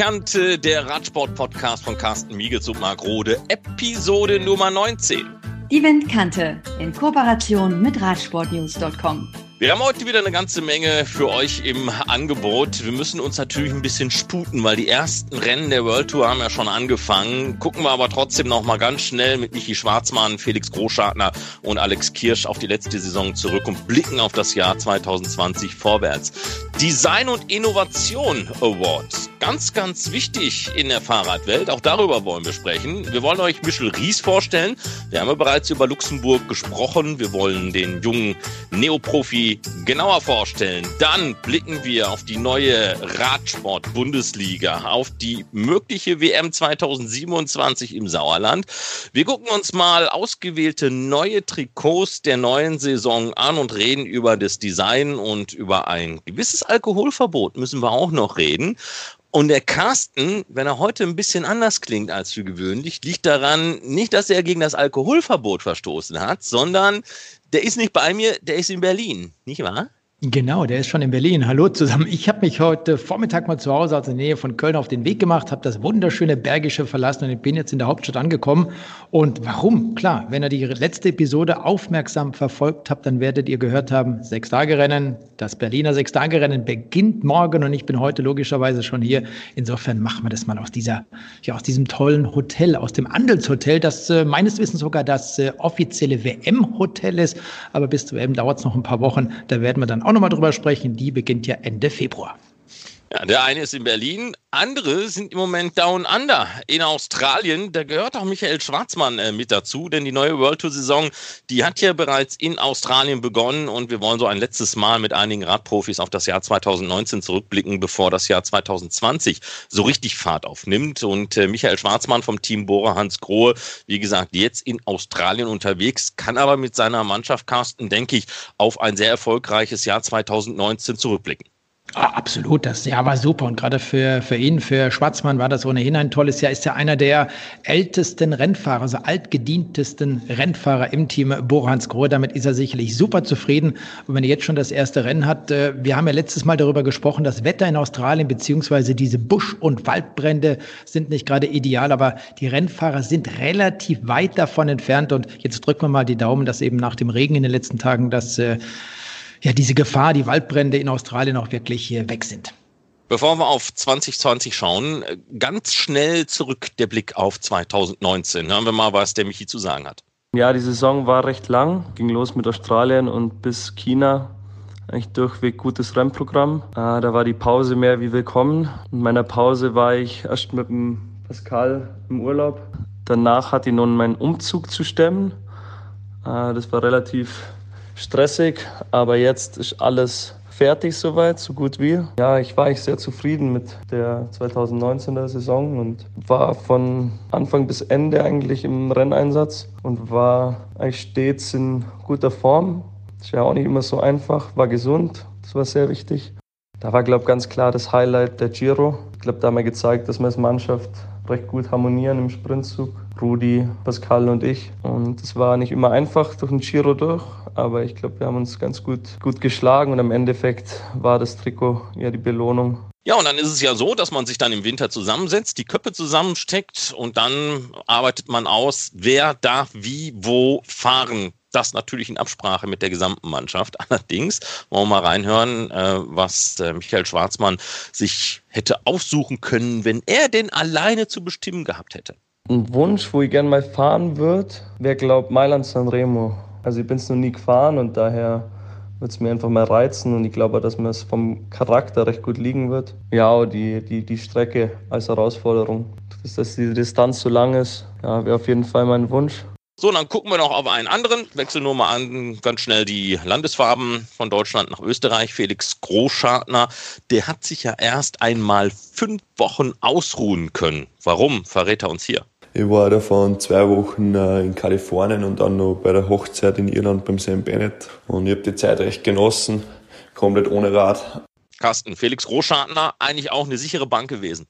Kante, der Radsport-Podcast von Carsten Miegels und Marc Rode, Episode Nummer 19. Die Windkante in Kooperation mit Radsportnews.com. Wir haben heute wieder eine ganze Menge für euch im Angebot. Wir müssen uns natürlich ein bisschen sputen, weil die ersten Rennen der World Tour haben ja schon angefangen. Gucken wir aber trotzdem noch mal ganz schnell mit Michi Schwarzmann, Felix Großschartner und Alex Kirsch auf die letzte Saison zurück und blicken auf das Jahr 2020 vorwärts. Design und Innovation Awards. Ganz, ganz wichtig in der Fahrradwelt. Auch darüber wollen wir sprechen. Wir wollen euch Michel Ries vorstellen. Wir haben ja bereits über Luxemburg gesprochen. Wir wollen den jungen Neoprofi genauer vorstellen. Dann blicken wir auf die neue Radsport-Bundesliga, auf die mögliche WM 2027 im Sauerland. Wir gucken uns mal ausgewählte neue Trikots der neuen Saison an und reden über das Design und über ein gewisses Alkoholverbot müssen wir auch noch reden. Und der Carsten, wenn er heute ein bisschen anders klingt als für gewöhnlich, liegt daran nicht, dass er gegen das Alkoholverbot verstoßen hat, sondern der ist nicht bei mir, der ist in Berlin, nicht wahr? Genau, der ist schon in Berlin. Hallo zusammen. Ich habe mich heute Vormittag mal zu Hause aus der Nähe von Köln auf den Weg gemacht, habe das wunderschöne Bergische verlassen und bin jetzt in der Hauptstadt angekommen. Und warum? Klar, wenn ihr die letzte Episode aufmerksam verfolgt habt, dann werdet ihr gehört haben, Sechs-Tage-Rennen, das Berliner Sechs-Tage-Rennen beginnt morgen und ich bin heute logischerweise schon hier. Insofern machen wir das mal aus dieser, ja, aus diesem tollen Hotel, aus dem Andelshotel, das äh, meines Wissens sogar das äh, offizielle WM-Hotel ist. Aber bis zur WM dauert es noch ein paar Wochen. Da werden wir dann auch auch nochmal drüber sprechen. Die beginnt ja Ende Februar. Ja, der eine ist in Berlin, andere sind im Moment down under in Australien. Da gehört auch Michael Schwarzmann äh, mit dazu, denn die neue World Tour Saison, die hat ja bereits in Australien begonnen und wir wollen so ein letztes Mal mit einigen Radprofis auf das Jahr 2019 zurückblicken, bevor das Jahr 2020 so richtig Fahrt aufnimmt. Und äh, Michael Schwarzmann vom Team Bora Hans Grohe, wie gesagt, jetzt in Australien unterwegs, kann aber mit seiner Mannschaft Carsten, denke ich, auf ein sehr erfolgreiches Jahr 2019 zurückblicken. Ah, absolut, das Jahr war super und gerade für, für ihn, für Schwarzmann war das ohnehin ein tolles Jahr. Ist ja einer der ältesten Rennfahrer, also altgedientesten Rennfahrer im Team Borans Grohe. Damit ist er sicherlich super zufrieden. Und wenn er jetzt schon das erste Rennen hat, äh, wir haben ja letztes Mal darüber gesprochen, das Wetter in Australien beziehungsweise diese Busch- und Waldbrände sind nicht gerade ideal, aber die Rennfahrer sind relativ weit davon entfernt und jetzt drücken wir mal die Daumen, dass eben nach dem Regen in den letzten Tagen das äh, ja, diese Gefahr, die Waldbrände in Australien auch wirklich hier weg sind. Bevor wir auf 2020 schauen, ganz schnell zurück der Blick auf 2019. Hören wir mal, was der Michi zu sagen hat. Ja, die Saison war recht lang, ging los mit Australien und bis China. Eigentlich durchweg gutes Rennprogramm. Äh, da war die Pause mehr wie willkommen. In meiner Pause war ich erst mit dem Pascal im Urlaub. Danach hatte ich nun meinen Umzug zu stemmen. Äh, das war relativ stressig, aber jetzt ist alles fertig soweit, so gut wie. Ja, ich war eigentlich sehr zufrieden mit der 2019er Saison und war von Anfang bis Ende eigentlich im Renneinsatz und war eigentlich stets in guter Form. Ist ja auch nicht immer so einfach, war gesund, das war sehr wichtig. Da war, glaube ich, ganz klar das Highlight der Giro. Ich glaube, da haben wir gezeigt, dass wir als Mannschaft recht gut harmonieren im Sprintzug. Rudi, Pascal und ich. Und es war nicht immer einfach durch den Giro durch, aber ich glaube, wir haben uns ganz gut, gut geschlagen und im Endeffekt war das Trikot ja die Belohnung. Ja, und dann ist es ja so, dass man sich dann im Winter zusammensetzt, die Köpfe zusammensteckt und dann arbeitet man aus, wer darf wie wo fahren. Das natürlich in Absprache mit der gesamten Mannschaft. Allerdings wollen wir mal reinhören, äh, was äh, Michael Schwarzmann sich hätte aussuchen können, wenn er denn alleine zu bestimmen gehabt hätte. Ein Wunsch, wo ich gerne mal fahren würde, wäre, glaube ich, Mailand Sanremo. Also ich bin es noch nie gefahren und daher würde es mir einfach mal reizen und ich glaube, dass mir es vom Charakter recht gut liegen wird. Ja, die, die, die Strecke als Herausforderung, dass, dass die Distanz so lang ist, ja, wäre auf jeden Fall mein Wunsch. So, dann gucken wir noch auf einen anderen. Wechseln nur mal an, ganz schnell die Landesfarben von Deutschland nach Österreich. Felix Großschartner, der hat sich ja erst einmal fünf Wochen ausruhen können. Warum, verrät er uns hier. Ich war davon zwei Wochen äh, in Kalifornien und dann noch bei der Hochzeit in Irland beim Sam Bennett. Und ich habe die Zeit recht genossen, komplett ohne Rad. Carsten, Felix Großschartner, eigentlich auch eine sichere Bank gewesen.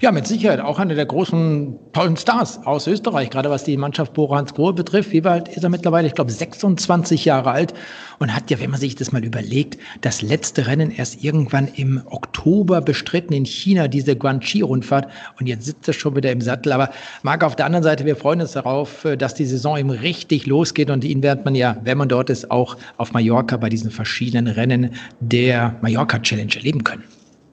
Ja, mit Sicherheit auch einer der großen tollen Stars aus Österreich, gerade was die Mannschaft Bora Hans Grohe betrifft. Wie alt ist er mittlerweile? Ich glaube 26 Jahre alt und hat ja, wenn man sich das mal überlegt, das letzte Rennen erst irgendwann im Oktober bestritten in China, diese Guangxi-Rundfahrt und jetzt sitzt er schon wieder im Sattel. Aber Marc, auf der anderen Seite, wir freuen uns darauf, dass die Saison eben richtig losgeht und ihn wird man ja, wenn man dort ist, auch auf Mallorca bei diesen verschiedenen Rennen der Mallorca Challenge erleben können.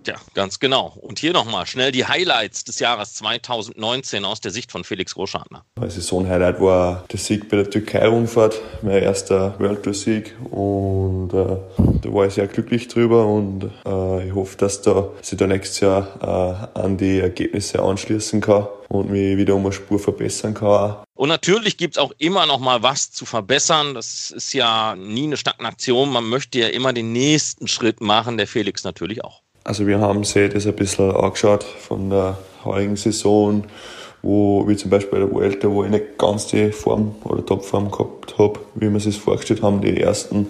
Ja, ganz genau. Und hier nochmal schnell die Highlights des Jahres 2019 aus der Sicht von Felix Groschartner. Mein Saison-Highlight war der Sieg bei der Türkei-Rundfahrt, mein erster World Tour-Sieg. Und äh, da war ich sehr glücklich drüber und äh, ich hoffe, dass da sich da nächstes Jahr äh, an die Ergebnisse anschließen kann und mich wieder um eine Spur verbessern kann. Und natürlich gibt es auch immer noch mal was zu verbessern. Das ist ja nie eine Stagnation. Man möchte ja immer den nächsten Schritt machen, der Felix natürlich auch. Also wir haben sich das ein bisschen angeschaut von der heurigen Saison, wo, wie zum Beispiel bei der Vuelta, wo ich nicht ganz die Form oder Topform gehabt habe, wie wir es sich vorgestellt haben, die ersten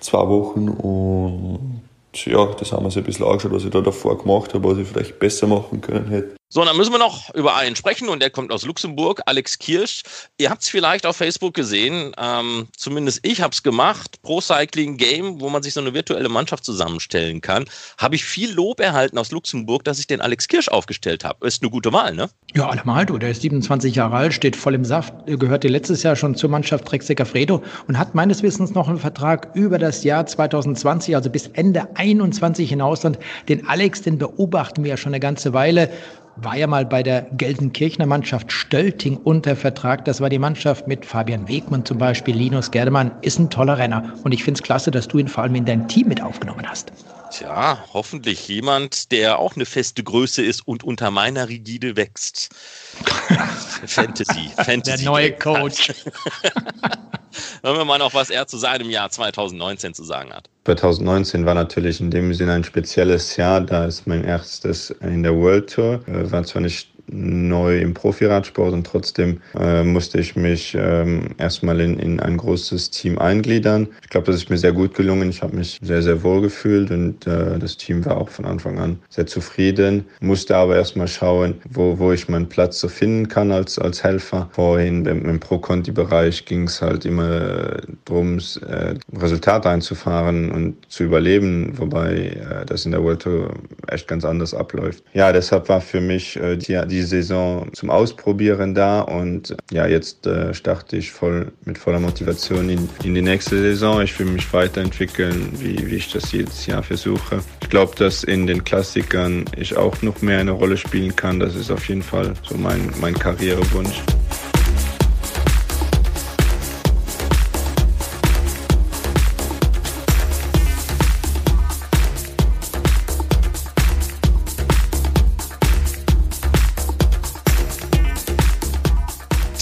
zwei Wochen. Und ja, das haben wir uns ein bisschen angeschaut, was ich da davor gemacht habe, was ich vielleicht besser machen können hätte. So, dann müssen wir noch über einen sprechen und der kommt aus Luxemburg, Alex Kirsch. Ihr habt es vielleicht auf Facebook gesehen, ähm, zumindest ich habe es gemacht, Pro Cycling Game, wo man sich so eine virtuelle Mannschaft zusammenstellen kann. Habe ich viel Lob erhalten aus Luxemburg, dass ich den Alex Kirsch aufgestellt habe. Ist eine gute Wahl, ne? Ja, allemal du. Der ist 27 Jahre alt, steht voll im Saft, gehörte letztes Jahr schon zur Mannschaft Trek Fredo und hat meines Wissens noch einen Vertrag über das Jahr 2020, also bis Ende 21 hinaus. Und den Alex, den beobachten wir ja schon eine ganze Weile war ja mal bei der Gelsenkirchener Mannschaft Stölting unter Vertrag. Das war die Mannschaft mit Fabian Wegmann zum Beispiel, Linus Gerdemann, ist ein toller Renner. Und ich finde es klasse, dass du ihn vor allem in dein Team mit aufgenommen hast. Tja, hoffentlich jemand, der auch eine feste Größe ist und unter meiner Rigide wächst. Fantasy, Fantasy. Der neue Coach. Hören wir mal noch, was er zu seinem Jahr 2019 zu sagen hat. 2019 war natürlich in dem Sinne ein spezielles Jahr, da es mein erstes in der World Tour äh, war zwar nicht neu im Profiradsport und trotzdem äh, musste ich mich ähm, erstmal in, in ein großes Team eingliedern. Ich glaube, das ist mir sehr gut gelungen. Ich habe mich sehr, sehr wohl gefühlt und äh, das Team war auch von Anfang an sehr zufrieden. Musste aber erstmal schauen, wo, wo ich meinen Platz so finden kann als, als Helfer. Vorhin im, im Pro-Conti-Bereich ging es halt immer darum, äh, Resultate einzufahren und zu überleben, wobei äh, das in der World Tour echt ganz anders abläuft. Ja, deshalb war für mich äh, die, die Saison zum Ausprobieren da und ja, jetzt äh, starte ich voll mit voller Motivation in, in die nächste Saison. Ich will mich weiterentwickeln, wie, wie ich das jedes Jahr versuche. Ich glaube, dass in den Klassikern ich auch noch mehr eine Rolle spielen kann. Das ist auf jeden Fall so mein, mein Karrierewunsch.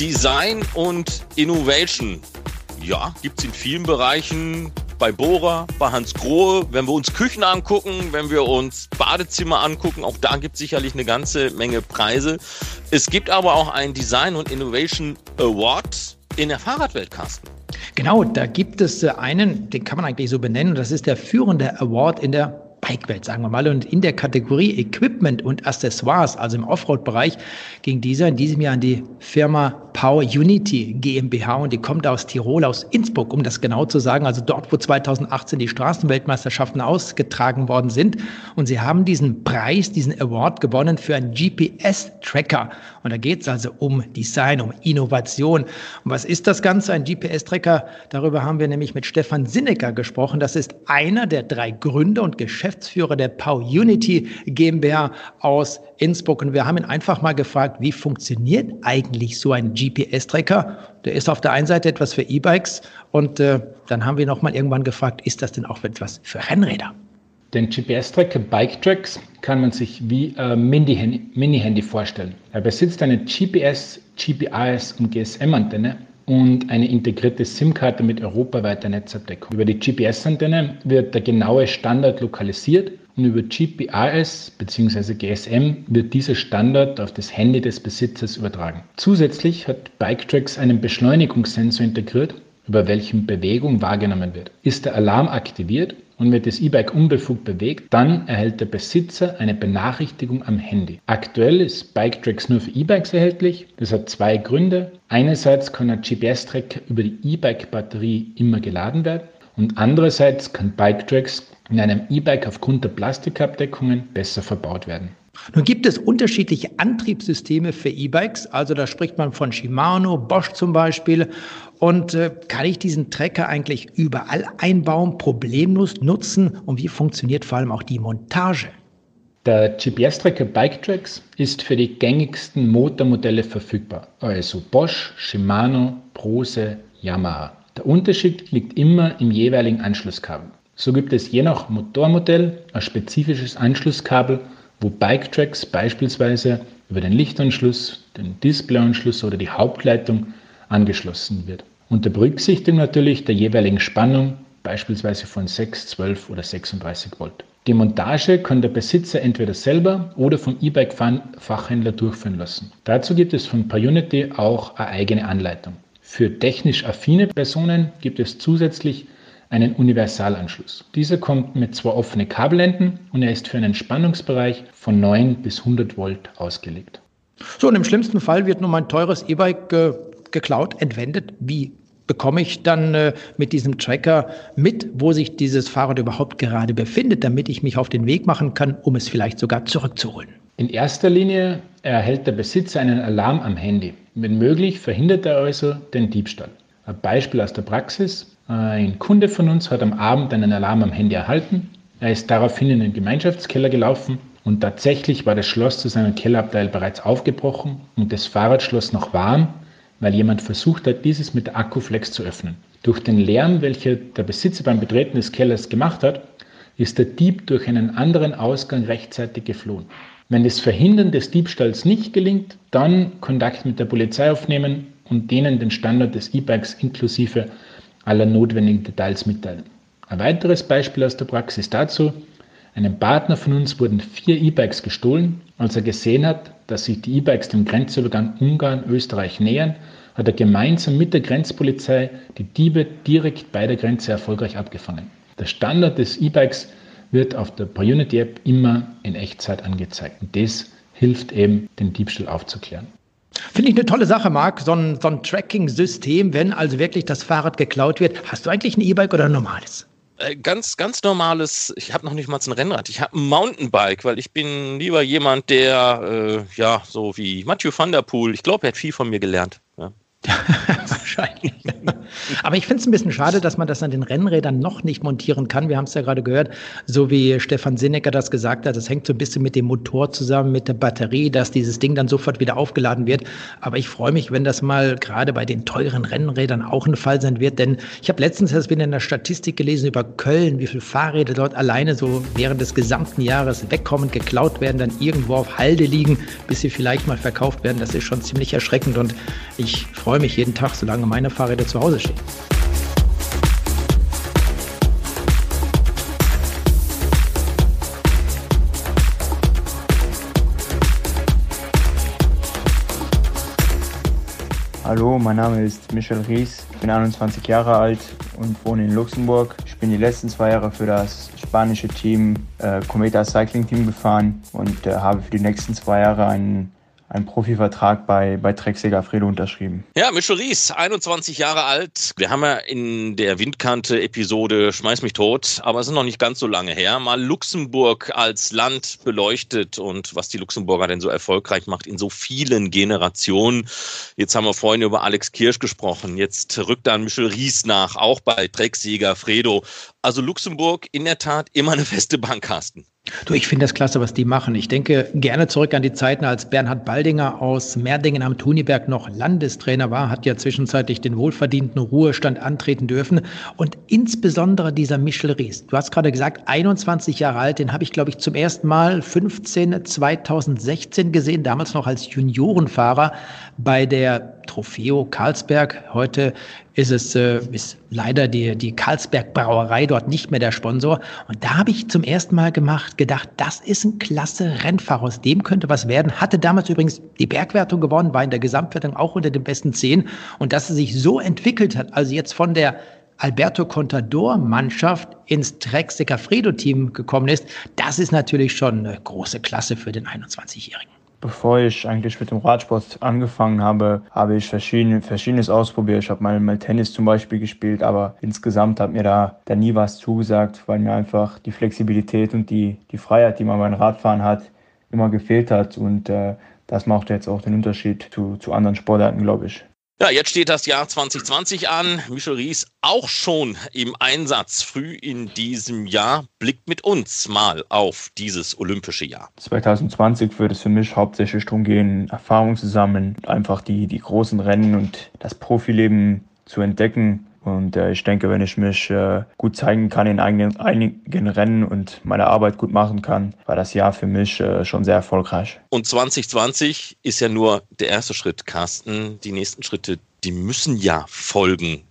Design und Innovation. Ja, gibt es in vielen Bereichen. Bei Bora, bei Hans Grohe, wenn wir uns Küchen angucken, wenn wir uns Badezimmer angucken, auch da gibt es sicherlich eine ganze Menge Preise. Es gibt aber auch einen Design und Innovation Award in der Fahrradwelt, Carsten. Genau, da gibt es einen, den kann man eigentlich so benennen, das ist der führende Award in der Bikewelt, sagen wir mal. Und in der Kategorie Equipment und Accessoires, also im Offroad-Bereich, ging dieser in diesem Jahr an die Firma Power Unity GmbH und die kommt aus Tirol, aus Innsbruck, um das genau zu sagen, also dort, wo 2018 die Straßenweltmeisterschaften ausgetragen worden sind. Und sie haben diesen Preis, diesen Award gewonnen für einen GPS-Tracker. Und da geht es also um Design, um Innovation. Und was ist das Ganze? Ein GPS-Tracker, darüber haben wir nämlich mit Stefan Sinnecker gesprochen. Das ist einer der drei Gründer und Geschäftsführer der Power Unity GmbH aus Innsbruck. Und wir haben ihn einfach mal gefragt, wie funktioniert eigentlich so ein GPS-Tracker? Der ist auf der einen Seite etwas für E-Bikes und äh, dann haben wir nochmal irgendwann gefragt, ist das denn auch etwas für Rennräder? Den GPS-Tracker Bike Tracks kann man sich wie ein Mini-Handy vorstellen. Er besitzt eine GPS, GPRS und GSM-Antenne und eine integrierte SIM-Karte mit europaweiter Netzabdeckung. Über die GPS-Antenne wird der genaue Standort lokalisiert und über GPRS bzw. GSM wird dieser Standard auf das Handy des Besitzers übertragen. Zusätzlich hat BikeTrax einen Beschleunigungssensor integriert, über welchen Bewegung wahrgenommen wird. Ist der Alarm aktiviert und wird das E-Bike unbefugt bewegt, dann erhält der Besitzer eine Benachrichtigung am Handy. Aktuell ist BikeTracks nur für E-Bikes erhältlich. Das hat zwei Gründe. Einerseits kann ein GPS-Tracker über die E-Bike-Batterie immer geladen werden und andererseits kann BikeTracks in einem E-Bike aufgrund der Plastikabdeckungen besser verbaut werden. Nun gibt es unterschiedliche Antriebssysteme für E-Bikes, also da spricht man von Shimano, Bosch zum Beispiel. Und äh, kann ich diesen Trecker eigentlich überall einbauen, problemlos nutzen? Und wie funktioniert vor allem auch die Montage? Der GPS-Tracker BikeTracks ist für die gängigsten Motormodelle verfügbar, also Bosch, Shimano, Brose, Yamaha. Der Unterschied liegt immer im jeweiligen Anschlusskabel. So gibt es je nach Motormodell ein spezifisches Anschlusskabel, wo BikeTracks beispielsweise über den Lichtanschluss, den Displayanschluss oder die Hauptleitung angeschlossen wird. Unter Berücksichtigung natürlich der jeweiligen Spannung, beispielsweise von 6, 12 oder 36 Volt. Die Montage kann der Besitzer entweder selber oder vom E-Bike-Fachhändler durchführen lassen. Dazu gibt es von Payunity auch eine eigene Anleitung. Für technisch affine Personen gibt es zusätzlich einen Universalanschluss. Dieser kommt mit zwei offenen Kabelenden und er ist für einen Spannungsbereich von 9 bis 100 Volt ausgelegt. So, und im schlimmsten Fall wird nun mein teures E-Bike äh, geklaut, entwendet. Wie bekomme ich dann äh, mit diesem Tracker mit, wo sich dieses Fahrrad überhaupt gerade befindet, damit ich mich auf den Weg machen kann, um es vielleicht sogar zurückzuholen? In erster Linie erhält der Besitzer einen Alarm am Handy. Wenn möglich, verhindert er also den Diebstahl. Ein Beispiel aus der Praxis. Ein Kunde von uns hat am Abend einen Alarm am Handy erhalten. Er ist daraufhin in den Gemeinschaftskeller gelaufen und tatsächlich war das Schloss zu seinem Kellerabteil bereits aufgebrochen und das Fahrradschloss noch warm weil jemand versucht hat, dieses mit der Akkuflex zu öffnen. Durch den Lärm, welcher der Besitzer beim Betreten des Kellers gemacht hat, ist der Dieb durch einen anderen Ausgang rechtzeitig geflohen. Wenn das Verhindern des Diebstahls nicht gelingt, dann Kontakt mit der Polizei aufnehmen und denen den Standort des E-Bikes inklusive aller notwendigen Details mitteilen. Ein weiteres Beispiel aus der Praxis dazu, einem Partner von uns wurden vier E-Bikes gestohlen. Als er gesehen hat, dass sich die E-Bikes dem Grenzübergang Ungarn-Österreich nähern, hat er gemeinsam mit der Grenzpolizei die Diebe direkt bei der Grenze erfolgreich abgefangen. Der Standard des E-Bikes wird auf der Unity App immer in Echtzeit angezeigt. Und das hilft eben, den Diebstahl aufzuklären. Finde ich eine tolle Sache, Marc, so ein, so ein Tracking-System, wenn also wirklich das Fahrrad geklaut wird. Hast du eigentlich ein E-Bike oder ein normales? Äh, ganz, ganz normales, ich habe noch nicht mal ein Rennrad, ich habe ein Mountainbike, weil ich bin lieber jemand, der, äh, ja, so wie Matthew van der Poel, ich glaube, er hat viel von mir gelernt. Wahrscheinlich. Aber ich finde es ein bisschen schade, dass man das an den Rennrädern noch nicht montieren kann. Wir haben es ja gerade gehört, so wie Stefan Sinnecker das gesagt hat, das hängt so ein bisschen mit dem Motor zusammen, mit der Batterie, dass dieses Ding dann sofort wieder aufgeladen wird. Aber ich freue mich, wenn das mal gerade bei den teuren Rennrädern auch ein Fall sein wird, denn ich habe letztens erst wieder in der Statistik gelesen über Köln, wie viele Fahrräder dort alleine so während des gesamten Jahres wegkommen, geklaut werden, dann irgendwo auf Halde liegen, bis sie vielleicht mal verkauft werden. Das ist schon ziemlich erschreckend und ich freue mich jeden Tag, solange meine Fahrräder zu Hause stehen. Hallo, mein Name ist Michel Ries, bin 21 Jahre alt und wohne in Luxemburg. Ich bin die letzten zwei Jahre für das spanische Team äh, Cometa Cycling Team gefahren und äh, habe für die nächsten zwei Jahre einen einen Profivertrag bei, bei Trek Segafredo unterschrieben. Ja, Michel Ries, 21 Jahre alt. Wir haben ja in der Windkante-Episode Schmeiß mich tot, aber es ist noch nicht ganz so lange her, mal Luxemburg als Land beleuchtet und was die Luxemburger denn so erfolgreich macht in so vielen Generationen. Jetzt haben wir vorhin über Alex Kirsch gesprochen. Jetzt rückt dann Michel Ries nach, auch bei Trek Segafredo. Also Luxemburg in der Tat immer eine feste Bank, Carsten. Du, ich finde das klasse, was die machen. Ich denke gerne zurück an die Zeiten, als Bernhard Baldinger aus Merdingen am Tuniberg noch Landestrainer war, hat ja zwischenzeitlich den wohlverdienten Ruhestand antreten dürfen. Und insbesondere dieser Michel Ries. Du hast gerade gesagt, 21 Jahre alt, den habe ich, glaube ich, zum ersten Mal 15 2016 gesehen, damals noch als Juniorenfahrer bei der Trofeo Karlsberg. Heute ist es äh, ist leider die, die Karlsberg Brauerei dort nicht mehr der Sponsor. Und da habe ich zum ersten Mal gemacht, gedacht, das ist ein klasse Rennfahrer, aus dem könnte was werden. Hatte damals übrigens die Bergwertung gewonnen, war in der Gesamtwertung auch unter den besten zehn. Und dass er sich so entwickelt hat, also jetzt von der Alberto Contador Mannschaft ins Trek Segafredo Team gekommen ist. Das ist natürlich schon eine große Klasse für den 21-Jährigen. Bevor ich eigentlich mit dem Radsport angefangen habe, habe ich verschiedene, Verschiedenes ausprobiert. Ich habe mal, mal Tennis zum Beispiel gespielt, aber insgesamt hat mir da, da nie was zugesagt, weil mir einfach die Flexibilität und die, die Freiheit, die man beim Radfahren hat, immer gefehlt hat. Und äh, das macht jetzt auch den Unterschied zu, zu anderen Sportarten, glaube ich. Ja, jetzt steht das Jahr 2020 an. Michel Ries auch schon im Einsatz früh in diesem Jahr. Blickt mit uns mal auf dieses olympische Jahr. 2020 wird es für mich hauptsächlich darum gehen, Erfahrung zu sammeln, einfach die, die großen Rennen und das Profileben zu entdecken und äh, ich denke, wenn ich mich äh, gut zeigen kann in einigen, einigen Rennen und meine Arbeit gut machen kann, war das Jahr für mich äh, schon sehr erfolgreich. Und 2020 ist ja nur der erste Schritt, Carsten. Die nächsten Schritte, die müssen ja folgen.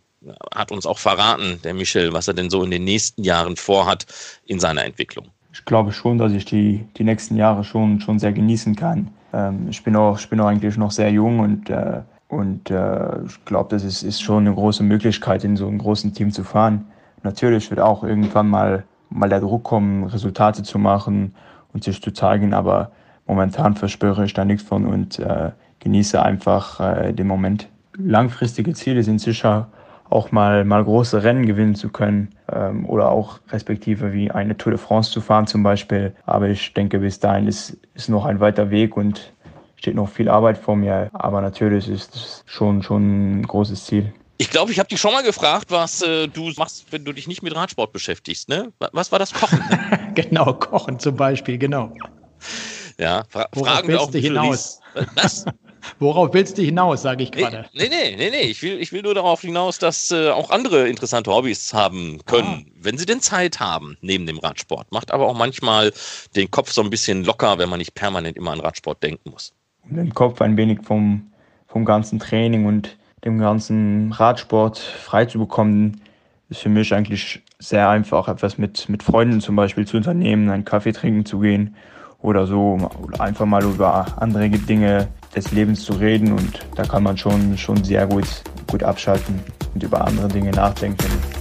Hat uns auch verraten, der Michel, was er denn so in den nächsten Jahren vorhat in seiner Entwicklung. Ich glaube schon, dass ich die, die nächsten Jahre schon, schon sehr genießen kann. Ähm, ich, bin auch, ich bin auch eigentlich noch sehr jung und äh, und äh, ich glaube, das ist, ist schon eine große Möglichkeit, in so einem großen Team zu fahren. Natürlich wird auch irgendwann mal, mal der Druck kommen, Resultate zu machen und sich zu zeigen, aber momentan verspüre ich da nichts von und äh, genieße einfach äh, den Moment. Langfristige Ziele sind sicher auch mal, mal große Rennen gewinnen zu können ähm, oder auch respektive wie eine Tour de France zu fahren zum Beispiel. Aber ich denke, bis dahin ist, ist noch ein weiter Weg und steht noch viel Arbeit vor mir, aber natürlich ist es schon, schon ein großes Ziel. Ich glaube, ich habe dich schon mal gefragt, was äh, du machst, wenn du dich nicht mit Radsport beschäftigst. Ne? Was war das Kochen? genau, Kochen zum Beispiel, genau. Ja, fra Worauf fragen wir auch du hinaus? Was? Worauf willst du hinaus, sage ich gerade. Nee, nee, nee, nee. Ich will, ich will nur darauf hinaus, dass äh, auch andere interessante Hobbys haben können, ah. wenn sie denn Zeit haben, neben dem Radsport. Macht aber auch manchmal den Kopf so ein bisschen locker, wenn man nicht permanent immer an Radsport denken muss den Kopf ein wenig vom, vom ganzen Training und dem ganzen Radsport frei zu bekommen, ist für mich eigentlich sehr einfach, etwas mit, mit Freunden zum Beispiel zu unternehmen, einen Kaffee trinken zu gehen oder so, oder einfach mal über andere Dinge des Lebens zu reden und da kann man schon, schon sehr gut, gut abschalten und über andere Dinge nachdenken.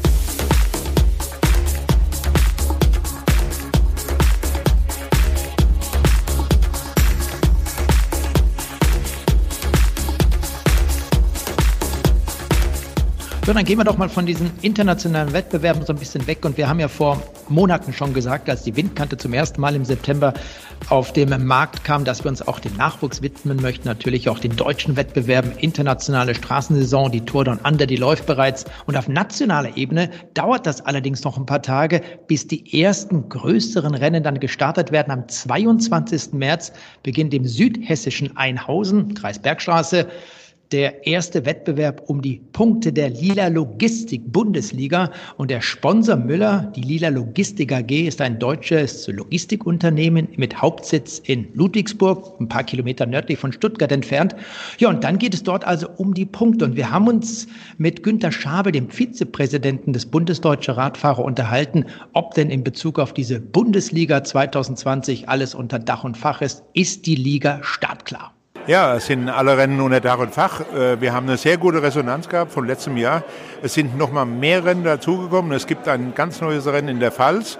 So, dann gehen wir doch mal von diesen internationalen Wettbewerben so ein bisschen weg. Und wir haben ja vor Monaten schon gesagt, als die Windkante zum ersten Mal im September auf dem Markt kam, dass wir uns auch dem Nachwuchs widmen möchten. Natürlich auch den deutschen Wettbewerben, internationale Straßensaison, die Tour Down Under, die läuft bereits. Und auf nationaler Ebene dauert das allerdings noch ein paar Tage, bis die ersten größeren Rennen dann gestartet werden. Am 22. März beginnt im südhessischen Einhausen, Kreis Bergstraße, der erste Wettbewerb um die Punkte der Lila Logistik Bundesliga und der Sponsor Müller, die Lila Logistik AG, ist ein deutsches Logistikunternehmen mit Hauptsitz in Ludwigsburg, ein paar Kilometer nördlich von Stuttgart entfernt. Ja, und dann geht es dort also um die Punkte und wir haben uns mit Günter Schabel, dem Vizepräsidenten des Bundesdeutsche Radfahrer, unterhalten, ob denn in Bezug auf diese Bundesliga 2020 alles unter Dach und Fach ist. Ist die Liga startklar? Ja, es sind alle Rennen unter Dach und Fach. Äh, wir haben eine sehr gute Resonanz gehabt von letztem Jahr. Es sind noch mal mehr Rennen dazugekommen. Es gibt ein ganz neues Rennen in der Pfalz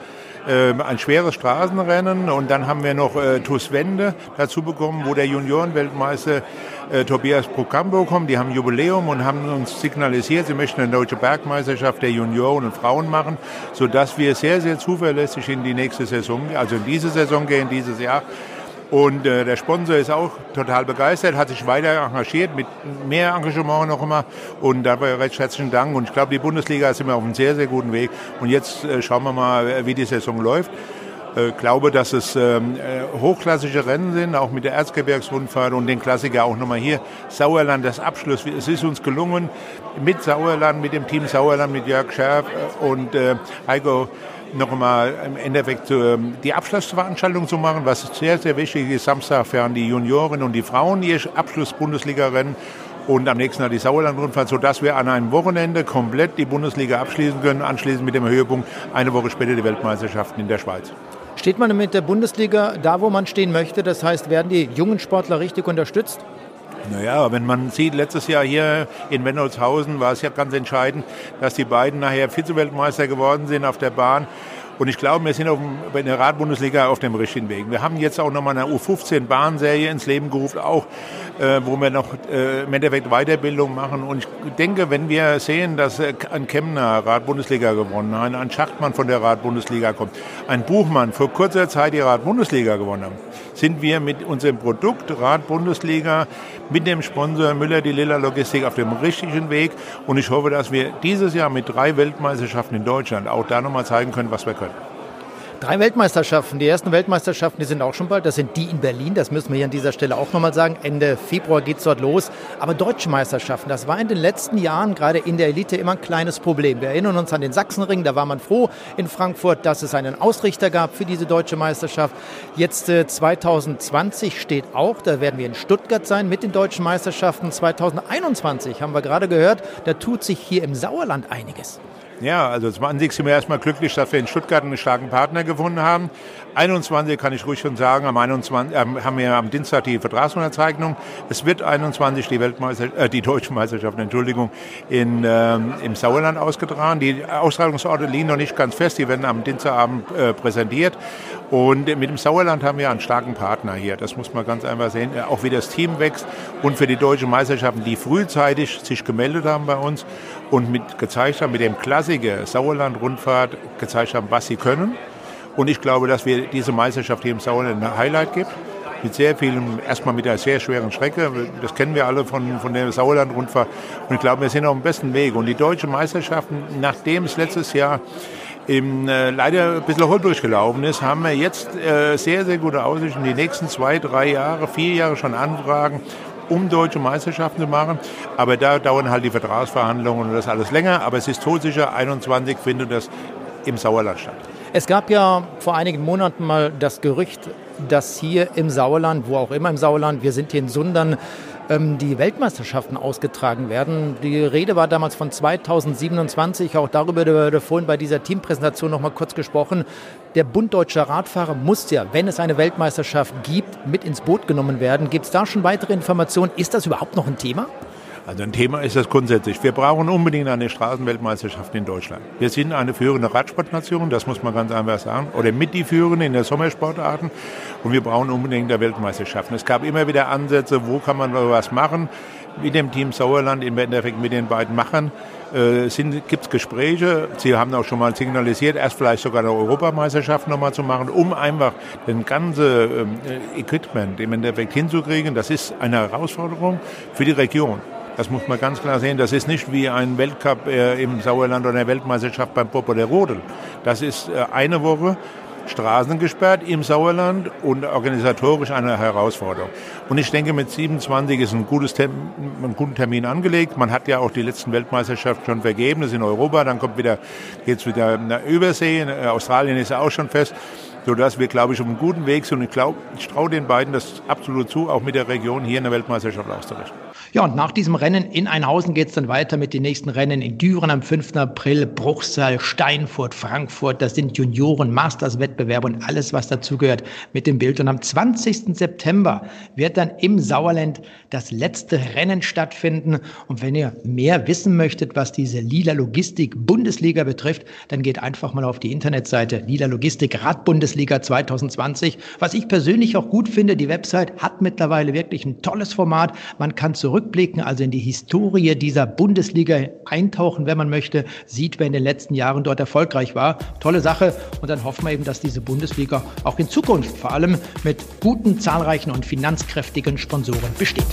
ähm, ein schweres Straßenrennen und dann haben wir noch äh, TuS Wende dazu bekommen, wo der Juniorenweltmeister äh, Tobias Procambo kommt. Die haben Jubiläum und haben uns signalisiert, sie möchten eine deutsche Bergmeisterschaft der Junioren und Frauen machen, sodass wir sehr, sehr zuverlässig in die nächste Saison, also in diese Saison gehen, dieses Jahr. Und äh, der Sponsor ist auch total begeistert, hat sich weiter engagiert, mit mehr Engagement noch immer. Und dabei recht herzlichen Dank. Und ich glaube, die Bundesliga ist immer auf einem sehr, sehr guten Weg. Und jetzt äh, schauen wir mal, wie die Saison läuft. Ich äh, glaube, dass es ähm, äh, hochklassige Rennen sind, auch mit der Erzgebirgsrundfahrt und den Klassiker auch nochmal hier. Sauerland, das Abschluss. Es ist uns gelungen, mit Sauerland, mit dem Team Sauerland, mit Jörg Scherf äh, und äh, Heiko noch einmal im Endeffekt ähm, die Abschlussveranstaltung zu machen, was sehr, sehr wichtig ist. Samstag fahren die Junioren und die Frauen ihr Abschluss-Bundesliga-Rennen und am nächsten Tag die Sauerland-Rundfahrt, sodass wir an einem Wochenende komplett die Bundesliga abschließen können, anschließend mit dem Höhepunkt eine Woche später die Weltmeisterschaften in der Schweiz. Steht man mit der Bundesliga da, wo man stehen möchte? Das heißt, werden die jungen Sportler richtig unterstützt? Naja, wenn man sieht, letztes Jahr hier in Wendolshausen war es ja ganz entscheidend, dass die beiden nachher Vize-Weltmeister geworden sind auf der Bahn. Und ich glaube, wir sind auf dem, in der Radbundesliga auf dem richtigen Weg. Wir haben jetzt auch nochmal eine U15-Bahnserie ins Leben gerufen, auch äh, wo wir noch äh, im Endeffekt Weiterbildung machen. Und ich denke, wenn wir sehen, dass äh, ein Kemner Radbundesliga gewonnen hat, ein Schachtmann von der Radbundesliga kommt, ein Buchmann vor kurzer Zeit die Radbundesliga gewonnen haben, sind wir mit unserem Produkt Radbundesliga mit dem Sponsor Müller die Lilla Logistik auf dem richtigen Weg. Und ich hoffe, dass wir dieses Jahr mit drei Weltmeisterschaften in Deutschland auch da nochmal zeigen können, was wir können. Drei Weltmeisterschaften. Die ersten Weltmeisterschaften, die sind auch schon bald. Das sind die in Berlin. Das müssen wir hier an dieser Stelle auch nochmal sagen. Ende Februar geht es dort los. Aber deutsche Meisterschaften, das war in den letzten Jahren gerade in der Elite immer ein kleines Problem. Wir erinnern uns an den Sachsenring. Da war man froh in Frankfurt, dass es einen Ausrichter gab für diese deutsche Meisterschaft. Jetzt äh, 2020 steht auch, da werden wir in Stuttgart sein mit den deutschen Meisterschaften. 2021 haben wir gerade gehört, da tut sich hier im Sauerland einiges. Ja, also zum Ansicht sind wir erstmal glücklich, dass wir in Stuttgart einen starken Partner gefunden haben. 21 kann ich ruhig schon sagen, am 21 äh, haben wir am Dienstag die Vertragsunterzeichnung. Es wird 21 die Weltmeister, äh, die deutsche Meisterschaft, Entschuldigung, in, ähm, im Sauerland ausgetragen. Die Austragungsorte liegen noch nicht ganz fest, die werden am Dienstagabend äh, präsentiert. Und mit dem Sauerland haben wir einen starken Partner hier. Das muss man ganz einfach sehen. Äh, auch wie das Team wächst und für die deutschen Meisterschaften, die frühzeitig sich gemeldet haben bei uns und mit gezeigt haben, mit dem Klassiker Sauerland-Rundfahrt gezeigt haben, was sie können. Und ich glaube, dass wir diese Meisterschaft hier im Sauerland ein Highlight gibt. Mit sehr vielen, erstmal mit einer sehr schweren Strecke. Das kennen wir alle von, von der Sauerland-Rundfahrt. Und ich glaube, wir sind auf dem besten Weg. Und die deutschen Meisterschaften, nachdem es letztes Jahr im, äh, leider ein bisschen holprig gelaufen ist, haben wir jetzt äh, sehr, sehr gute Aussichten, die nächsten zwei, drei Jahre, vier Jahre schon Anfragen um deutsche Meisterschaften zu machen. Aber da dauern halt die Vertragsverhandlungen und das alles länger. Aber es ist todsicher, 21 findet das im Sauerland statt. Es gab ja vor einigen Monaten mal das Gerücht, dass hier im Sauerland, wo auch immer im Sauerland, wir sind hier in Sundern, ähm, die Weltmeisterschaften ausgetragen werden. Die Rede war damals von 2027. Auch darüber wurde vorhin bei dieser Teampräsentation noch mal kurz gesprochen. Der Bund Deutscher Radfahrer muss ja, wenn es eine Weltmeisterschaft gibt, mit ins Boot genommen werden. Gibt es da schon weitere Informationen? Ist das überhaupt noch ein Thema? Also ein Thema ist das grundsätzlich. Wir brauchen unbedingt eine Straßenweltmeisterschaft in Deutschland. Wir sind eine führende Radsportnation, das muss man ganz einfach sagen, oder mit die führende in der Sommersportarten. Und wir brauchen unbedingt eine Weltmeisterschaften. Es gab immer wieder Ansätze, wo kann man was machen. Mit dem Team Sauerland, im Endeffekt mit den beiden Machern, äh, gibt es Gespräche. Sie haben auch schon mal signalisiert, erst vielleicht sogar eine Europameisterschaft nochmal zu machen, um einfach den ganze äh, Equipment im Endeffekt hinzukriegen. Das ist eine Herausforderung für die Region. Das muss man ganz klar sehen. Das ist nicht wie ein Weltcup äh, im Sauerland oder eine Weltmeisterschaft beim Pop oder Rodel. Das ist äh, eine Woche Straßen gesperrt im Sauerland und organisatorisch eine Herausforderung. Und ich denke, mit 27 ist ein gutes Termin, ein guten Termin angelegt. Man hat ja auch die letzten Weltmeisterschaften schon vergeben, das ist in Europa, dann kommt wieder, geht's wieder nach Übersee, in Australien ist ja auch schon fest sodass wir, glaube ich, auf einem guten Weg sind. Und ich glaube, ich traue den beiden das absolut zu, auch mit der Region hier in der Weltmeisterschaft auszurichten. Ja, und nach diesem Rennen in Einhausen geht es dann weiter mit den nächsten Rennen in Düren am 5. April, Bruchsal, Steinfurt, Frankfurt. Das sind Junioren, Masters-Wettbewerbe und alles, was dazugehört mit dem Bild. Und am 20. September wird dann im Sauerland das letzte Rennen stattfinden. Und wenn ihr mehr wissen möchtet, was diese Lila Logistik Bundesliga betrifft, dann geht einfach mal auf die Internetseite Lila Logistik Radbundesliga 2020. Was ich persönlich auch gut finde, die Website hat mittlerweile wirklich ein tolles Format. Man kann zurück zurückblicken, also in die Historie dieser Bundesliga eintauchen, wenn man möchte, sieht, wer in den letzten Jahren dort erfolgreich war. Tolle Sache. Und dann hoffen wir eben, dass diese Bundesliga auch in Zukunft vor allem mit guten, zahlreichen und finanzkräftigen Sponsoren besteht.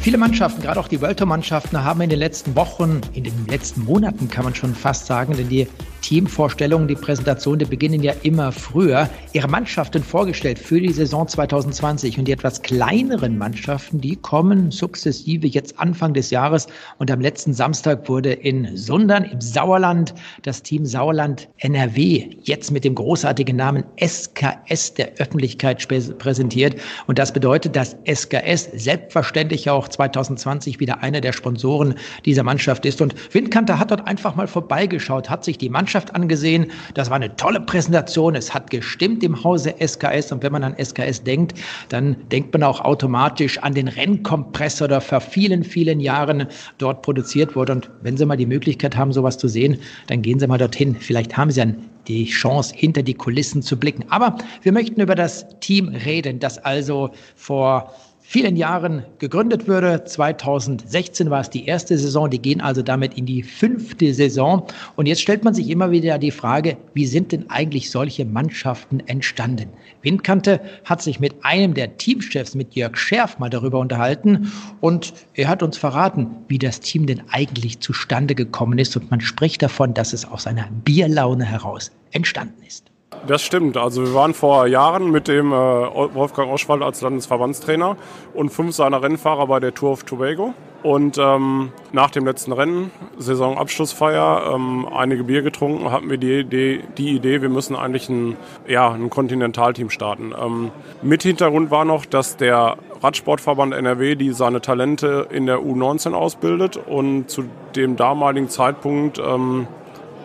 Viele Mannschaften, gerade auch die World Tour Mannschaften, haben in den letzten Wochen, in den letzten Monaten kann man schon fast sagen, denn die Teamvorstellungen, die Präsentationen, die beginnen ja immer früher, ihre Mannschaften vorgestellt für die Saison 2020. Und die etwas kleineren Mannschaften, die kommen sukzessive jetzt Anfang des Jahres. Und am letzten Samstag wurde in Sundern im Sauerland das Team Sauerland NRW jetzt mit dem großartigen Namen SKS der Öffentlichkeit präsentiert. Und das bedeutet, dass SKS selbstverständlich auch 2020 wieder einer der Sponsoren dieser Mannschaft ist. Und Windkanter hat dort einfach mal vorbeigeschaut, hat sich die Mannschaft Mannschaft angesehen. Das war eine tolle Präsentation. Es hat gestimmt im Hause SKS. Und wenn man an SKS denkt, dann denkt man auch automatisch an den Rennkompressor, der vor vielen, vielen Jahren dort produziert wurde. Und wenn Sie mal die Möglichkeit haben, sowas zu sehen, dann gehen Sie mal dorthin. Vielleicht haben Sie dann die Chance, hinter die Kulissen zu blicken. Aber wir möchten über das Team reden, das also vor vielen Jahren gegründet wurde. 2016 war es die erste Saison, die gehen also damit in die fünfte Saison. Und jetzt stellt man sich immer wieder die Frage, wie sind denn eigentlich solche Mannschaften entstanden? Windkante hat sich mit einem der Teamchefs, mit Jörg Scherf, mal darüber unterhalten und er hat uns verraten, wie das Team denn eigentlich zustande gekommen ist. Und man spricht davon, dass es aus einer Bierlaune heraus entstanden ist. Das stimmt. Also wir waren vor Jahren mit dem äh, Wolfgang Oschwald als Landesverbandstrainer und fünf seiner Rennfahrer bei der Tour of Tobago. Und ähm, nach dem letzten Rennen, Saisonabschlussfeier, ähm, einige Bier getrunken, hatten wir die Idee, die Idee wir müssen eigentlich ein, ja, ein Kontinentalteam starten. Ähm, mit Hintergrund war noch, dass der Radsportverband NRW, die seine Talente in der U19 ausbildet und zu dem damaligen Zeitpunkt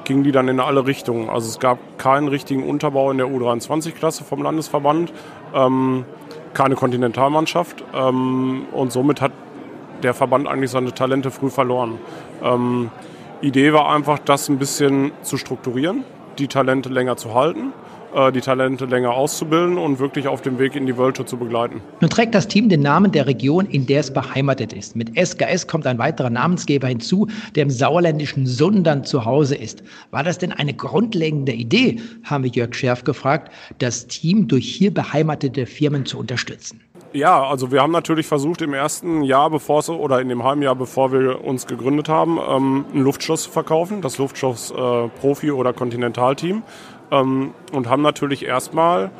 ging die dann in alle Richtungen. Also es gab keinen richtigen Unterbau in der U23-Klasse vom Landesverband, ähm, keine Kontinentalmannschaft ähm, und somit hat der Verband eigentlich seine Talente früh verloren. Ähm, Idee war einfach, das ein bisschen zu strukturieren, die Talente länger zu halten die Talente länger auszubilden und wirklich auf dem Weg in die World Tour zu begleiten. Nun trägt das Team den Namen der Region, in der es beheimatet ist. Mit SKS kommt ein weiterer Namensgeber hinzu, der im sauerländischen Sundern zu Hause ist. War das denn eine grundlegende Idee, haben wir Jörg Scherf gefragt, das Team durch hier beheimatete Firmen zu unterstützen? Ja, also wir haben natürlich versucht, im ersten Jahr, bevor es oder in dem halben Jahr, bevor wir uns gegründet haben, ähm, ein Luftschloss zu verkaufen, das Luftschloss äh, Profi- oder Kontinentalteam ähm, und haben natürlich erstmal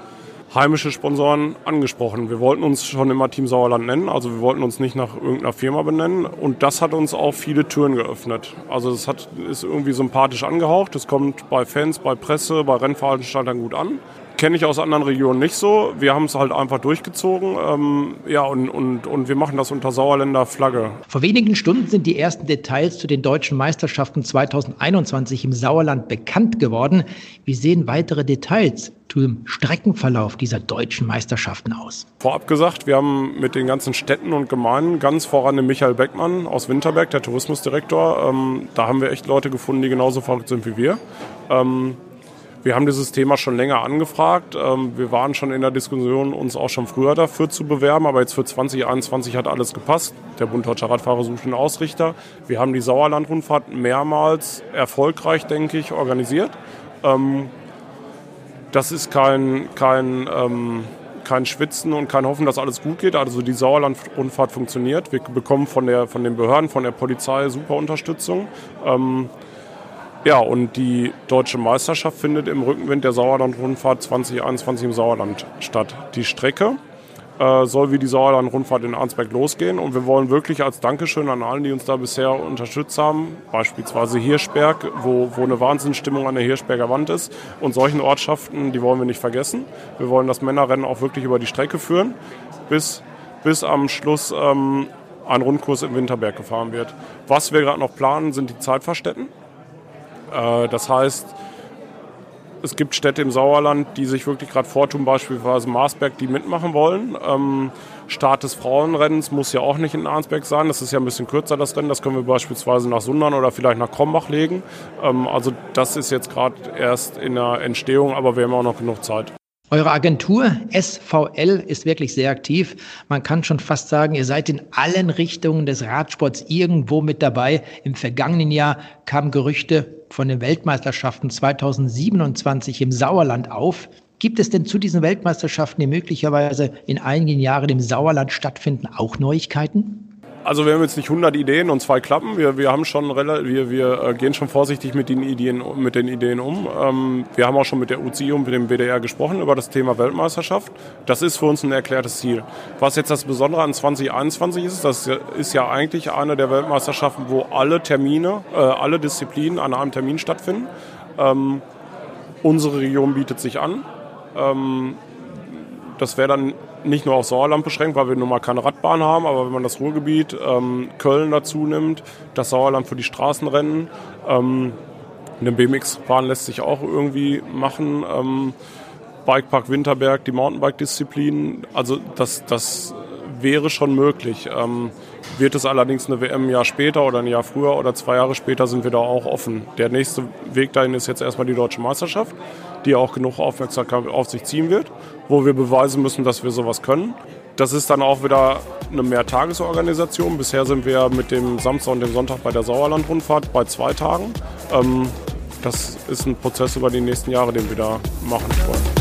heimische Sponsoren angesprochen. Wir wollten uns schon immer Team Sauerland nennen, also wir wollten uns nicht nach irgendeiner Firma benennen und das hat uns auch viele Türen geöffnet. Also es hat, ist irgendwie sympathisch angehaucht, es kommt bei Fans, bei Presse, bei Rennveranstaltern gut an. Kenne ich aus anderen Regionen nicht so. Wir haben es halt einfach durchgezogen. Ähm, ja, und, und, und wir machen das unter Sauerländer Flagge. Vor wenigen Stunden sind die ersten Details zu den deutschen Meisterschaften 2021 im Sauerland bekannt geworden. Wie sehen weitere Details zum Streckenverlauf dieser deutschen Meisterschaften aus? Vorab gesagt, wir haben mit den ganzen Städten und Gemeinden, ganz voran den Michael Beckmann aus Winterberg, der Tourismusdirektor, ähm, da haben wir echt Leute gefunden, die genauso verrückt sind wie wir. Ähm, wir haben dieses Thema schon länger angefragt. Ähm, wir waren schon in der Diskussion, uns auch schon früher dafür zu bewerben, aber jetzt für 2021 hat alles gepasst. Der Bund Deutscher Radfahrer sucht einen Ausrichter. Wir haben die Sauerland-Rundfahrt mehrmals erfolgreich, denke ich, organisiert. Ähm, das ist kein, kein, ähm, kein Schwitzen und kein Hoffen, dass alles gut geht. Also die Sauerland-Rundfahrt funktioniert. Wir bekommen von, der, von den Behörden, von der Polizei super Unterstützung. Ja, und die deutsche Meisterschaft findet im Rückenwind der Sauerland-Rundfahrt 2021 im Sauerland statt. Die Strecke äh, soll wie die Sauerland-Rundfahrt in Arnsberg losgehen und wir wollen wirklich als Dankeschön an allen, die uns da bisher unterstützt haben, beispielsweise Hirschberg, wo, wo eine Wahnsinnsstimmung an der Hirschberger Wand ist und solchen Ortschaften, die wollen wir nicht vergessen. Wir wollen das Männerrennen auch wirklich über die Strecke führen, bis, bis am Schluss ähm, ein Rundkurs im Winterberg gefahren wird. Was wir gerade noch planen, sind die Zeitverstätten. Äh, das heißt, es gibt Städte im Sauerland, die sich wirklich gerade vortun, beispielsweise Marsberg, die mitmachen wollen. Ähm, Start des Frauenrennens muss ja auch nicht in Arnsberg sein. Das ist ja ein bisschen kürzer, das Rennen. Das können wir beispielsweise nach Sundern oder vielleicht nach Krombach legen. Ähm, also das ist jetzt gerade erst in der Entstehung, aber wir haben auch noch genug Zeit. Eure Agentur SVL ist wirklich sehr aktiv. Man kann schon fast sagen, ihr seid in allen Richtungen des Radsports irgendwo mit dabei. Im vergangenen Jahr kamen Gerüchte von den Weltmeisterschaften 2027 im Sauerland auf. Gibt es denn zu diesen Weltmeisterschaften, die möglicherweise in einigen Jahren im Sauerland stattfinden, auch Neuigkeiten? Also wir haben jetzt nicht 100 Ideen und zwei Klappen. Wir, wir haben schon wir, wir äh, gehen schon vorsichtig mit den Ideen, mit den Ideen um. Ähm, wir haben auch schon mit der UCI und mit dem WDR gesprochen über das Thema Weltmeisterschaft. Das ist für uns ein erklärtes Ziel. Was jetzt das Besondere an 2021 ist, das ist ja eigentlich eine der Weltmeisterschaften, wo alle Termine, äh, alle Disziplinen an einem Termin stattfinden. Ähm, unsere Region bietet sich an. Ähm, das wäre dann nicht nur auf Sauerland beschränkt, weil wir nun mal keine Radbahn haben, aber wenn man das Ruhrgebiet, ähm, Köln dazu nimmt, das Sauerland für die Straßenrennen, ähm, Eine BMX-Bahn lässt sich auch irgendwie machen. Ähm, Bikepark Winterberg, die Mountainbike-Disziplin. Also das, das wäre schon möglich. Ähm, wird es allerdings eine WM ein Jahr später oder ein Jahr früher oder zwei Jahre später sind wir da auch offen. Der nächste Weg dahin ist jetzt erstmal die deutsche Meisterschaft, die auch genug Aufmerksamkeit auf sich ziehen wird, wo wir beweisen müssen, dass wir sowas können. Das ist dann auch wieder eine Mehrtagesorganisation. Bisher sind wir mit dem Samstag und dem Sonntag bei der Sauerland-Rundfahrt bei zwei Tagen. Ähm, das ist ein Prozess über die nächsten Jahre, den wir da machen wollen.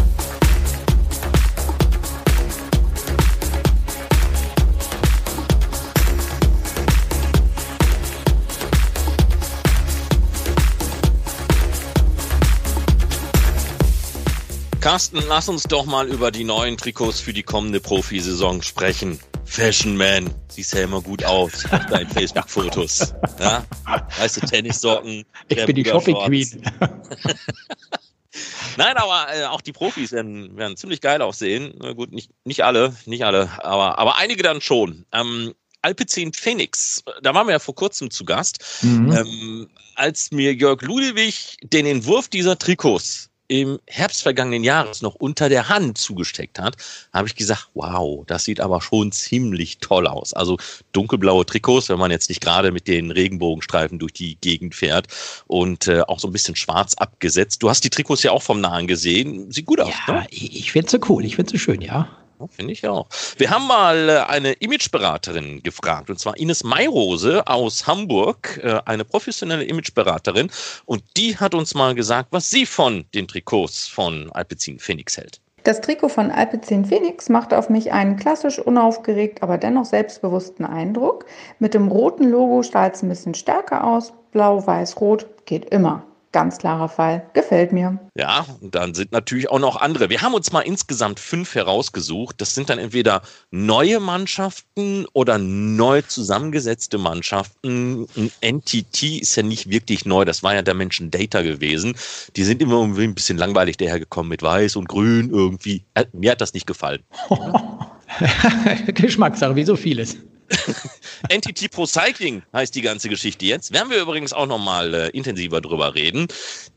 Carsten, lass uns doch mal über die neuen Trikots für die kommende Profisaison sprechen. Fashion Man, siehst ja immer gut aus auf deinen Facebook-Fotos. Ja? Weißt du, Tennissocken. Ich bin die Shopping Queen. Nein, aber äh, auch die Profis werden, werden ziemlich geil aussehen. Na gut, nicht, nicht alle, nicht alle, aber, aber einige dann schon. Ähm, Alpecin Phoenix, da waren wir ja vor kurzem zu Gast. Mhm. Ähm, als mir Jörg Ludewig den Entwurf dieser Trikots im Herbst vergangenen Jahres noch unter der Hand zugesteckt hat, habe ich gesagt, wow, das sieht aber schon ziemlich toll aus. Also dunkelblaue Trikots, wenn man jetzt nicht gerade mit den Regenbogenstreifen durch die Gegend fährt und äh, auch so ein bisschen schwarz abgesetzt. Du hast die Trikots ja auch vom Nahen gesehen. Sieht gut aus, ja, ne? Ich finde sie cool, ich finde sie schön, ja. Finde ich auch. Wir haben mal äh, eine Imageberaterin gefragt, und zwar Ines Mayrose aus Hamburg, äh, eine professionelle Imageberaterin. Und die hat uns mal gesagt, was sie von den Trikots von Alpecin Phoenix hält. Das Trikot von Alpecin Phoenix macht auf mich einen klassisch unaufgeregt, aber dennoch selbstbewussten Eindruck. Mit dem roten Logo strahlt es ein bisschen stärker aus. Blau, weiß, rot geht immer. Ganz klarer Fall. Gefällt mir. Ja, und dann sind natürlich auch noch andere. Wir haben uns mal insgesamt fünf herausgesucht. Das sind dann entweder neue Mannschaften oder neu zusammengesetzte Mannschaften. Ein NTT ist ja nicht wirklich neu. Das war ja der Menschen Data gewesen. Die sind immer irgendwie ein bisschen langweilig dahergekommen mit weiß und grün irgendwie. Äh, mir hat das nicht gefallen. Geschmackssache, wie so vieles. NTT Pro Cycling heißt die ganze Geschichte jetzt. Werden wir übrigens auch nochmal äh, intensiver drüber reden.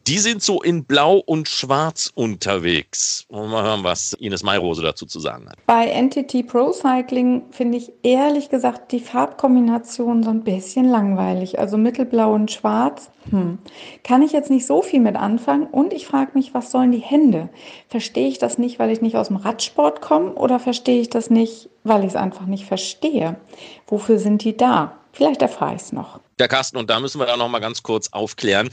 Die sind so in Blau und Schwarz unterwegs. Wollen wir mal hören, was Ines Mayrose dazu zu sagen hat. Bei NTT Pro Cycling finde ich ehrlich gesagt die Farbkombination so ein bisschen langweilig. Also mittelblau und schwarz. Hm. Kann ich jetzt nicht so viel mit anfangen und ich frage mich, was sollen die Hände? Verstehe ich das nicht, weil ich nicht aus dem Radsport komme oder verstehe ich das nicht, weil ich es einfach nicht verstehe? Wofür sind die da? Vielleicht erfahre ich es noch. Der Carsten, und da müssen wir da noch mal ganz kurz aufklären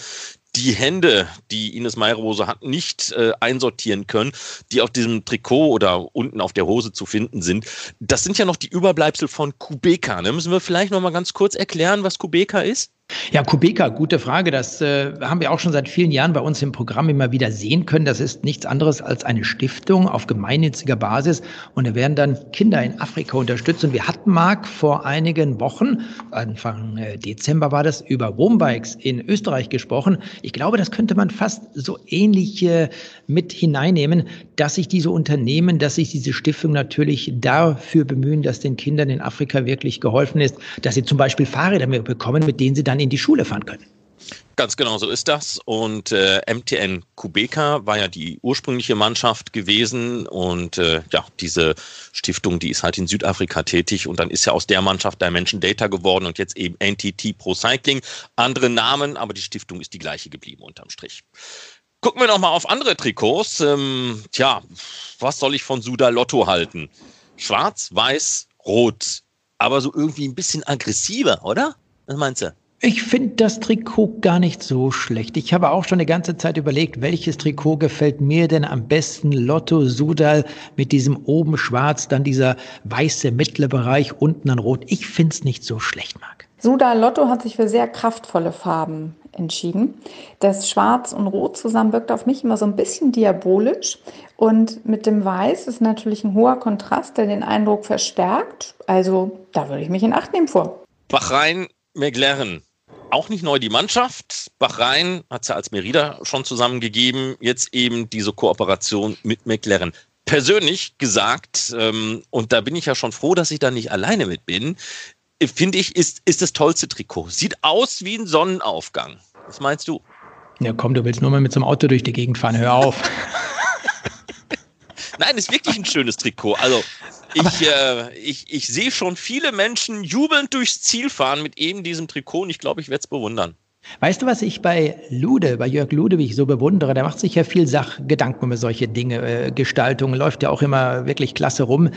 die Hände, die Ines Mayrose hat, nicht äh, einsortieren können, die auf diesem Trikot oder unten auf der Hose zu finden sind. Das sind ja noch die Überbleibsel von Kubeka. Ne? Müssen wir vielleicht noch mal ganz kurz erklären, was Kubeka ist? Ja, Kubeka, gute Frage. Das äh, haben wir auch schon seit vielen Jahren bei uns im Programm immer wieder sehen können. Das ist nichts anderes als eine Stiftung auf gemeinnütziger Basis. Und da werden dann Kinder in Afrika unterstützt. Und wir hatten, Marc, vor einigen Wochen, Anfang äh, Dezember war das, über Wombikes in Österreich gesprochen. Ich glaube, das könnte man fast so ähnlich äh, mit hineinnehmen, dass sich diese Unternehmen, dass sich diese Stiftung natürlich dafür bemühen, dass den Kindern in Afrika wirklich geholfen ist, dass sie zum Beispiel Fahrräder bekommen, mit denen sie dann in die Schule fahren können. Ganz genau so ist das. Und äh, MTN Kubeka war ja die ursprüngliche Mannschaft gewesen. Und äh, ja, diese Stiftung, die ist halt in Südafrika tätig. Und dann ist ja aus der Mannschaft Dimension Data geworden und jetzt eben NTT Pro Cycling. Andere Namen, aber die Stiftung ist die gleiche geblieben unterm Strich. Gucken wir nochmal auf andere Trikots. Ähm, tja, was soll ich von Suda Lotto halten? Schwarz, weiß, rot. Aber so irgendwie ein bisschen aggressiver, oder? Was meinst du? Ich finde das Trikot gar nicht so schlecht. Ich habe auch schon eine ganze Zeit überlegt, welches Trikot gefällt mir denn am besten. Lotto Sudal mit diesem oben schwarz, dann dieser weiße mittlere Bereich, unten dann rot. Ich finde es nicht so schlecht, Marc. Sudal Lotto hat sich für sehr kraftvolle Farben entschieden. Das Schwarz und Rot zusammen wirkt auf mich immer so ein bisschen diabolisch. Und mit dem Weiß ist natürlich ein hoher Kontrast, der den Eindruck verstärkt. Also da würde ich mich in Acht nehmen vor. Bahrain, McLaren auch nicht neu die Mannschaft. Bahrain hat es ja als Merida schon zusammengegeben. Jetzt eben diese Kooperation mit McLaren. Persönlich gesagt, ähm, und da bin ich ja schon froh, dass ich da nicht alleine mit bin, finde ich, ist, ist das tollste Trikot. Sieht aus wie ein Sonnenaufgang. Was meinst du? Ja, komm, du willst nur mal mit so einem Auto durch die Gegend fahren, hör auf. Nein, ist wirklich ein schönes Trikot. Also ich, äh, ich, ich sehe schon viele Menschen jubelnd durchs Ziel fahren mit eben diesem Trikot und ich glaube, ich werde es bewundern. Weißt du, was ich bei Lude, bei Jörg Ludewig so bewundere? Der macht sich ja viel Sachgedanken über solche Dinge. Äh, Gestaltung läuft ja auch immer wirklich klasse rum.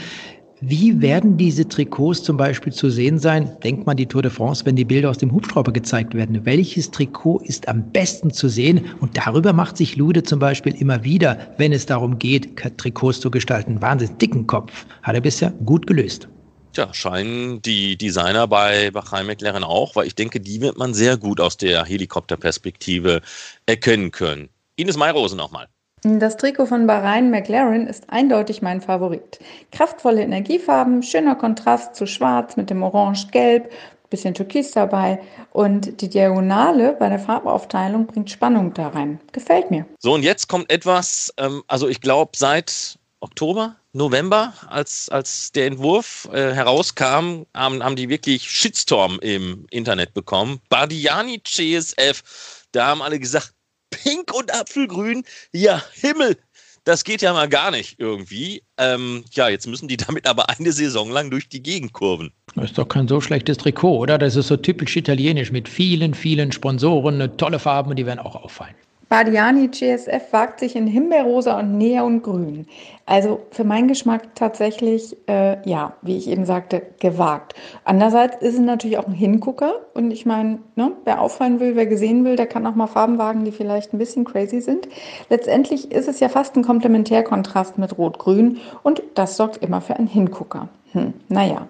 Wie werden diese Trikots zum Beispiel zu sehen sein? Denkt man die Tour de France, wenn die Bilder aus dem Hubschrauber gezeigt werden. Welches Trikot ist am besten zu sehen? Und darüber macht sich Lude zum Beispiel immer wieder, wenn es darum geht, Trikots zu gestalten. Wahnsinnig dicken Kopf. Hat er bisher gut gelöst. Tja, scheinen die Designer bei Bachheim McLaren auch, weil ich denke, die wird man sehr gut aus der Helikopterperspektive erkennen können. Ines Mayrose nochmal. Das Trikot von Bahrain McLaren ist eindeutig mein Favorit. Kraftvolle Energiefarben, schöner Kontrast zu Schwarz mit dem Orange-Gelb, bisschen Türkis dabei und die Diagonale bei der Farbaufteilung bringt Spannung da rein. Gefällt mir. So, und jetzt kommt etwas, ähm, also ich glaube seit Oktober, November, als, als der Entwurf äh, herauskam, haben, haben die wirklich Shitstorm im Internet bekommen. Bardiani CSF, da haben alle gesagt, Pink und Apfelgrün, ja, Himmel, das geht ja mal gar nicht irgendwie. Ähm, ja, jetzt müssen die damit aber eine Saison lang durch die Gegend kurven. Das ist doch kein so schlechtes Trikot, oder? Das ist so typisch italienisch mit vielen, vielen Sponsoren, tolle Farben und die werden auch auffallen. Bardiani GSF wagt sich in Himbeerrosa und Neongrün. Also für meinen Geschmack tatsächlich, äh, ja, wie ich eben sagte, gewagt. Andererseits ist es natürlich auch ein Hingucker. Und ich meine, ne, wer auffallen will, wer gesehen will, der kann auch mal Farben wagen, die vielleicht ein bisschen crazy sind. Letztendlich ist es ja fast ein Komplementärkontrast mit Rot-Grün. Und das sorgt immer für einen Hingucker. Hm, naja,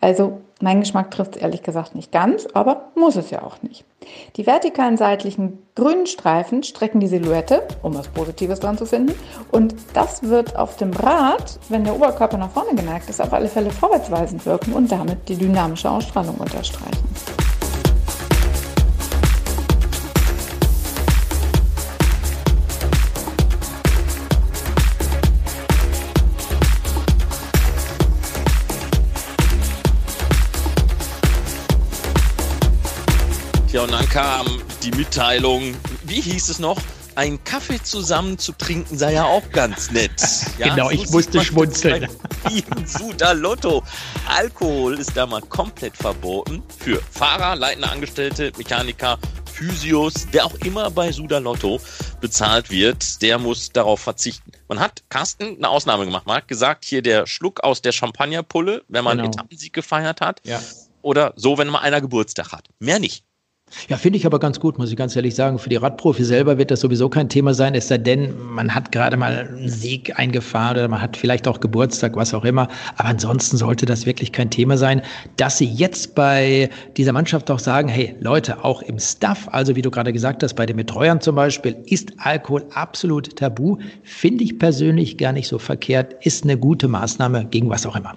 also mein Geschmack trifft es ehrlich gesagt nicht ganz, aber muss es ja auch nicht. Die vertikalen seitlichen grünen Streifen strecken die Silhouette, um was Positives dran zu finden. Und das wird auf dem Rad, wenn der Oberkörper nach vorne geneigt ist, auf alle Fälle vorwärtsweisend wirken und damit die dynamische Ausstrahlung unterstreichen. Kam die Mitteilung, wie hieß es noch? Ein Kaffee zusammen zu trinken sei ja auch ganz nett. Ja, genau, so ich musste schmunzeln. Suda Lotto. Alkohol ist da mal komplett verboten für Fahrer, leitende Angestellte, Mechaniker, Physios, wer auch immer bei Suda Lotto bezahlt wird, der muss darauf verzichten. Man hat Carsten eine Ausnahme gemacht. Man hat gesagt, hier der Schluck aus der Champagnerpulle, wenn man genau. Etappensieg gefeiert hat. Ja. Oder so, wenn mal einer Geburtstag hat. Mehr nicht. Ja, finde ich aber ganz gut, muss ich ganz ehrlich sagen. Für die Radprofi selber wird das sowieso kein Thema sein, es sei denn, man hat gerade mal einen Sieg eingefahren oder man hat vielleicht auch Geburtstag, was auch immer. Aber ansonsten sollte das wirklich kein Thema sein. Dass sie jetzt bei dieser Mannschaft auch sagen, hey Leute, auch im Staff, also wie du gerade gesagt hast, bei den Betreuern zum Beispiel, ist Alkohol absolut tabu. Finde ich persönlich gar nicht so verkehrt, ist eine gute Maßnahme gegen was auch immer.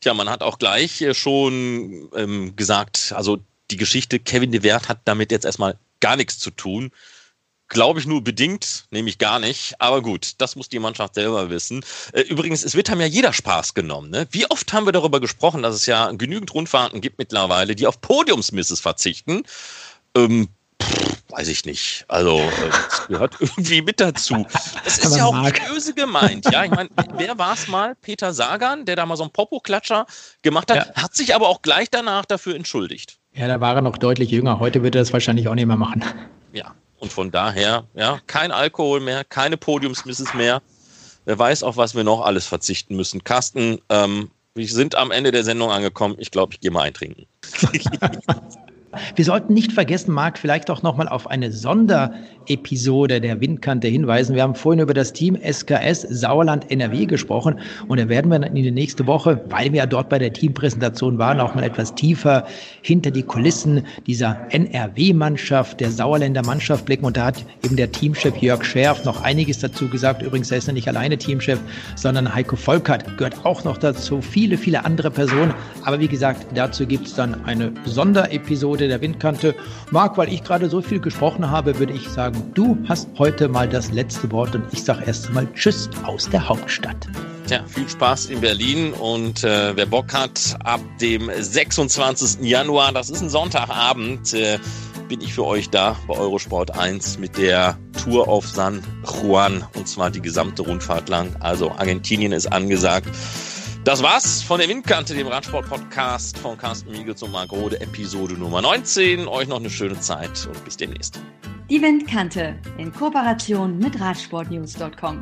Tja, man hat auch gleich äh, schon ähm, gesagt, also die Geschichte Kevin de Wert hat damit jetzt erstmal gar nichts zu tun. Glaube ich nur bedingt, nämlich gar nicht. Aber gut, das muss die Mannschaft selber wissen. Äh, übrigens, es wird haben ja jeder Spaß genommen. Ne? Wie oft haben wir darüber gesprochen, dass es ja genügend Rundfahrten gibt mittlerweile, die auf Podiumsmisses verzichten? Ähm, pff, weiß ich nicht. Also, äh, das gehört irgendwie mit dazu. Es ist ja auch nicht böse gemeint. Ja, ich meine, wer war es mal? Peter Sagan, der da mal so einen Popo-Klatscher gemacht hat, ja. hat sich aber auch gleich danach dafür entschuldigt. Ja, da war er noch deutlich jünger. Heute wird er das wahrscheinlich auch nicht mehr machen. Ja, und von daher, ja, kein Alkohol mehr, keine Podiumsmisses mehr. Wer weiß, auf was wir noch alles verzichten müssen. Carsten, ähm, wir sind am Ende der Sendung angekommen. Ich glaube, ich gehe mal eintrinken. Wir sollten nicht vergessen, Marc, vielleicht auch nochmal auf eine Sonderepisode der Windkante hinweisen. Wir haben vorhin über das Team SKS Sauerland NRW gesprochen und da werden wir dann in die nächste Woche, weil wir ja dort bei der Teampräsentation waren, auch mal etwas tiefer hinter die Kulissen dieser NRW-Mannschaft, der Sauerländer Mannschaft blicken und da hat eben der Teamchef Jörg Scherf noch einiges dazu gesagt. Übrigens, er ist ja nicht alleine Teamchef, sondern Heiko Volkert gehört auch noch dazu, viele, viele andere Personen. Aber wie gesagt, dazu gibt es dann eine Sonderepisode Seite der Windkante. Marc, weil ich gerade so viel gesprochen habe, würde ich sagen, du hast heute mal das letzte Wort und ich sage erst einmal Tschüss aus der Hauptstadt. Tja, viel Spaß in Berlin und äh, wer Bock hat, ab dem 26. Januar, das ist ein Sonntagabend, äh, bin ich für euch da bei Eurosport 1 mit der Tour auf San Juan und zwar die gesamte Rundfahrt lang. Also Argentinien ist angesagt. Das war's von der Windkante, dem Radsport-Podcast von Carsten Miegels und Marc Rode, Episode Nummer 19. Euch noch eine schöne Zeit und bis demnächst. Die Windkante in Kooperation mit Radsportnews.com.